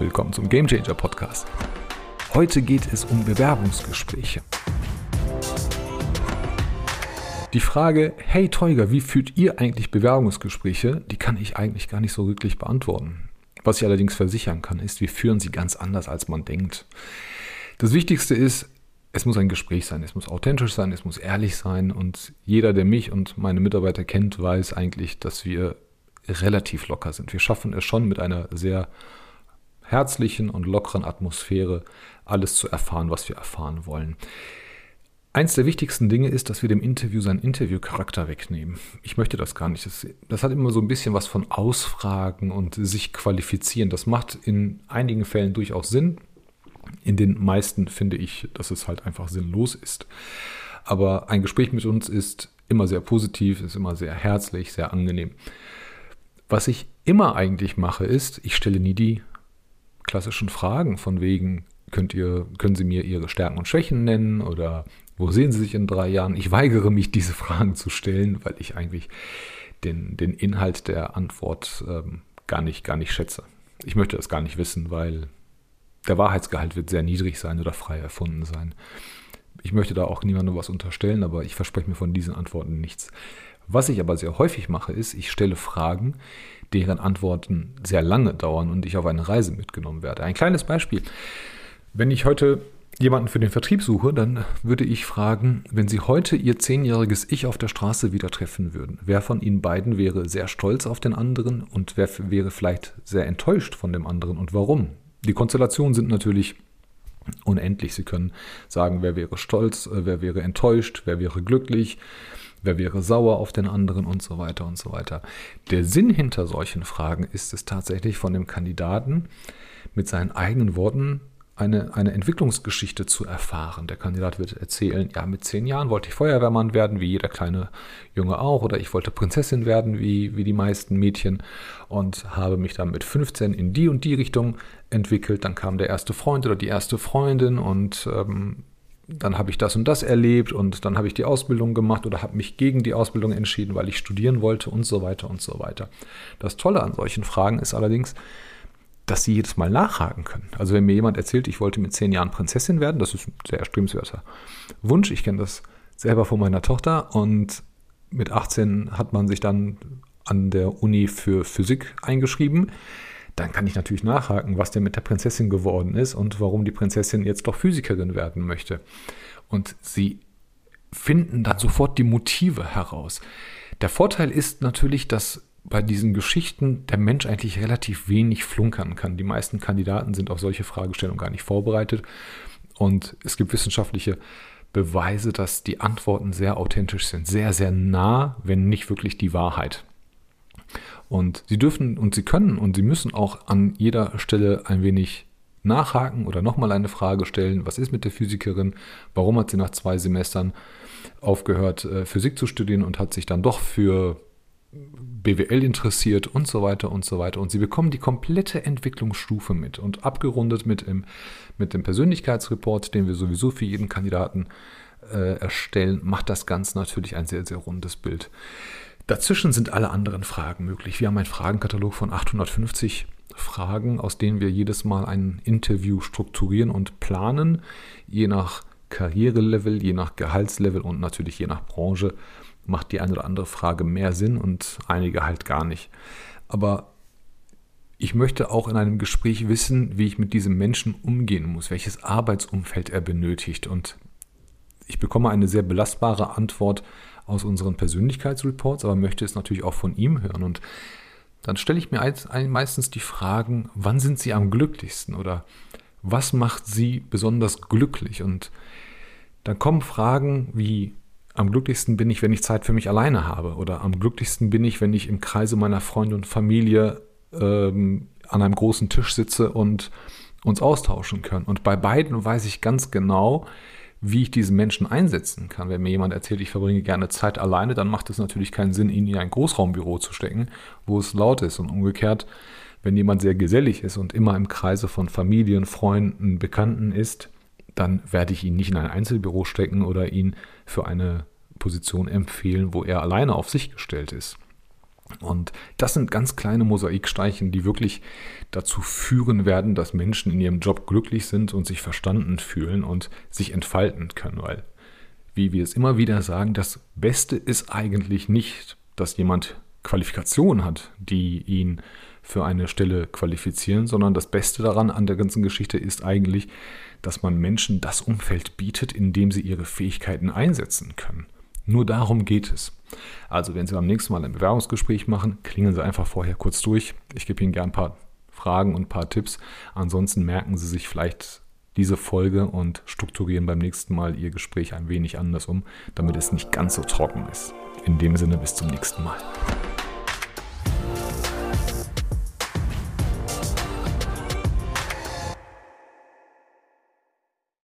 Willkommen zum Gamechanger Podcast. Heute geht es um Bewerbungsgespräche. Die Frage, hey Teuger, wie führt ihr eigentlich Bewerbungsgespräche? Die kann ich eigentlich gar nicht so wirklich beantworten. Was ich allerdings versichern kann, ist, wir führen sie ganz anders, als man denkt. Das Wichtigste ist, es muss ein Gespräch sein, es muss authentisch sein, es muss ehrlich sein und jeder, der mich und meine Mitarbeiter kennt, weiß eigentlich, dass wir relativ locker sind. Wir schaffen es schon mit einer sehr herzlichen und lockeren Atmosphäre alles zu erfahren, was wir erfahren wollen. Eins der wichtigsten Dinge ist, dass wir dem Interview seinen Interviewcharakter wegnehmen. Ich möchte das gar nicht. Das, das, hat immer so ein bisschen was von Ausfragen und sich qualifizieren. Das macht in einigen Fällen durchaus Sinn. In den meisten finde ich, dass es halt einfach sinnlos ist. Aber ein Gespräch mit uns ist immer sehr positiv, ist immer sehr herzlich, sehr angenehm. Was ich immer eigentlich mache, ist, ich stelle nie die klassischen Fragen von wegen, könnt ihr, können Sie mir Ihre Stärken und Schwächen nennen oder wo sehen Sie sich in drei Jahren? Ich weigere mich, diese Fragen zu stellen, weil ich eigentlich den, den Inhalt der Antwort ähm, gar, nicht, gar nicht schätze. Ich möchte das gar nicht wissen, weil der Wahrheitsgehalt wird sehr niedrig sein oder frei erfunden sein. Ich möchte da auch niemandem was unterstellen, aber ich verspreche mir von diesen Antworten nichts. Was ich aber sehr häufig mache, ist, ich stelle Fragen, deren Antworten sehr lange dauern und ich auf eine Reise mitgenommen werde. Ein kleines Beispiel. Wenn ich heute jemanden für den Vertrieb suche, dann würde ich fragen, wenn Sie heute Ihr zehnjähriges Ich auf der Straße wieder treffen würden, wer von Ihnen beiden wäre sehr stolz auf den anderen und wer wäre vielleicht sehr enttäuscht von dem anderen und warum? Die Konstellationen sind natürlich unendlich. Sie können sagen, wer wäre stolz, äh, wer wäre enttäuscht, wer wäre glücklich, wer wäre sauer auf den anderen und so weiter und so weiter. Der Sinn hinter solchen Fragen ist es tatsächlich von dem Kandidaten mit seinen eigenen Worten eine, eine Entwicklungsgeschichte zu erfahren. Der Kandidat wird erzählen, ja, mit zehn Jahren wollte ich Feuerwehrmann werden, wie jeder kleine Junge auch, oder ich wollte Prinzessin werden, wie, wie die meisten Mädchen, und habe mich dann mit 15 in die und die Richtung entwickelt. Dann kam der erste Freund oder die erste Freundin und ähm, dann habe ich das und das erlebt und dann habe ich die Ausbildung gemacht oder habe mich gegen die Ausbildung entschieden, weil ich studieren wollte und so weiter und so weiter. Das Tolle an solchen Fragen ist allerdings, dass sie jedes Mal nachhaken können. Also wenn mir jemand erzählt, ich wollte mit zehn Jahren Prinzessin werden, das ist ein sehr erstrebenswerter Wunsch. Ich kenne das selber von meiner Tochter und mit 18 hat man sich dann an der Uni für Physik eingeschrieben dann kann ich natürlich nachhaken, was denn mit der Prinzessin geworden ist und warum die Prinzessin jetzt doch Physikerin werden möchte. Und sie finden dann sofort die Motive heraus. Der Vorteil ist natürlich, dass bei diesen Geschichten der Mensch eigentlich relativ wenig flunkern kann. Die meisten Kandidaten sind auf solche Fragestellungen gar nicht vorbereitet. Und es gibt wissenschaftliche Beweise, dass die Antworten sehr authentisch sind, sehr, sehr nah, wenn nicht wirklich die Wahrheit. Und sie dürfen und sie können und sie müssen auch an jeder Stelle ein wenig nachhaken oder nochmal eine Frage stellen. Was ist mit der Physikerin? Warum hat sie nach zwei Semestern aufgehört, äh, Physik zu studieren und hat sich dann doch für BWL interessiert und so weiter und so weiter. Und sie bekommen die komplette Entwicklungsstufe mit und abgerundet mit, im, mit dem Persönlichkeitsreport, den wir sowieso für jeden Kandidaten äh, erstellen, macht das Ganze natürlich ein sehr, sehr rundes Bild. Dazwischen sind alle anderen Fragen möglich. Wir haben einen Fragenkatalog von 850 Fragen, aus denen wir jedes Mal ein Interview strukturieren und planen, je nach Karrierelevel, je nach Gehaltslevel und natürlich je nach Branche macht die eine oder andere Frage mehr Sinn und einige halt gar nicht. Aber ich möchte auch in einem Gespräch wissen, wie ich mit diesem Menschen umgehen muss, welches Arbeitsumfeld er benötigt. Und ich bekomme eine sehr belastbare Antwort aus unseren Persönlichkeitsreports, aber möchte es natürlich auch von ihm hören. Und dann stelle ich mir meistens die Fragen, wann sind Sie am glücklichsten oder was macht Sie besonders glücklich? Und dann kommen Fragen wie, am glücklichsten bin ich, wenn ich Zeit für mich alleine habe oder am glücklichsten bin ich, wenn ich im Kreise meiner Freunde und Familie ähm, an einem großen Tisch sitze und uns austauschen können. Und bei beiden weiß ich ganz genau, wie ich diesen Menschen einsetzen kann. Wenn mir jemand erzählt, ich verbringe gerne Zeit alleine, dann macht es natürlich keinen Sinn, ihn in ein Großraumbüro zu stecken, wo es laut ist. Und umgekehrt, wenn jemand sehr gesellig ist und immer im Kreise von Familien, Freunden, Bekannten ist, dann werde ich ihn nicht in ein Einzelbüro stecken oder ihn für eine Position empfehlen, wo er alleine auf sich gestellt ist. Und das sind ganz kleine Mosaiksteinchen, die wirklich dazu führen werden, dass Menschen in ihrem Job glücklich sind und sich verstanden fühlen und sich entfalten können. Weil, wie wir es immer wieder sagen, das Beste ist eigentlich nicht, dass jemand Qualifikationen hat, die ihn für eine Stelle qualifizieren, sondern das Beste daran an der ganzen Geschichte ist eigentlich, dass man Menschen das Umfeld bietet, in dem sie ihre Fähigkeiten einsetzen können. Nur darum geht es. Also, wenn Sie beim nächsten Mal ein Bewerbungsgespräch machen, klingeln Sie einfach vorher kurz durch. Ich gebe Ihnen gerne ein paar Fragen und ein paar Tipps. Ansonsten merken Sie sich vielleicht diese Folge und strukturieren beim nächsten Mal Ihr Gespräch ein wenig anders um, damit es nicht ganz so trocken ist. In dem Sinne, bis zum nächsten Mal.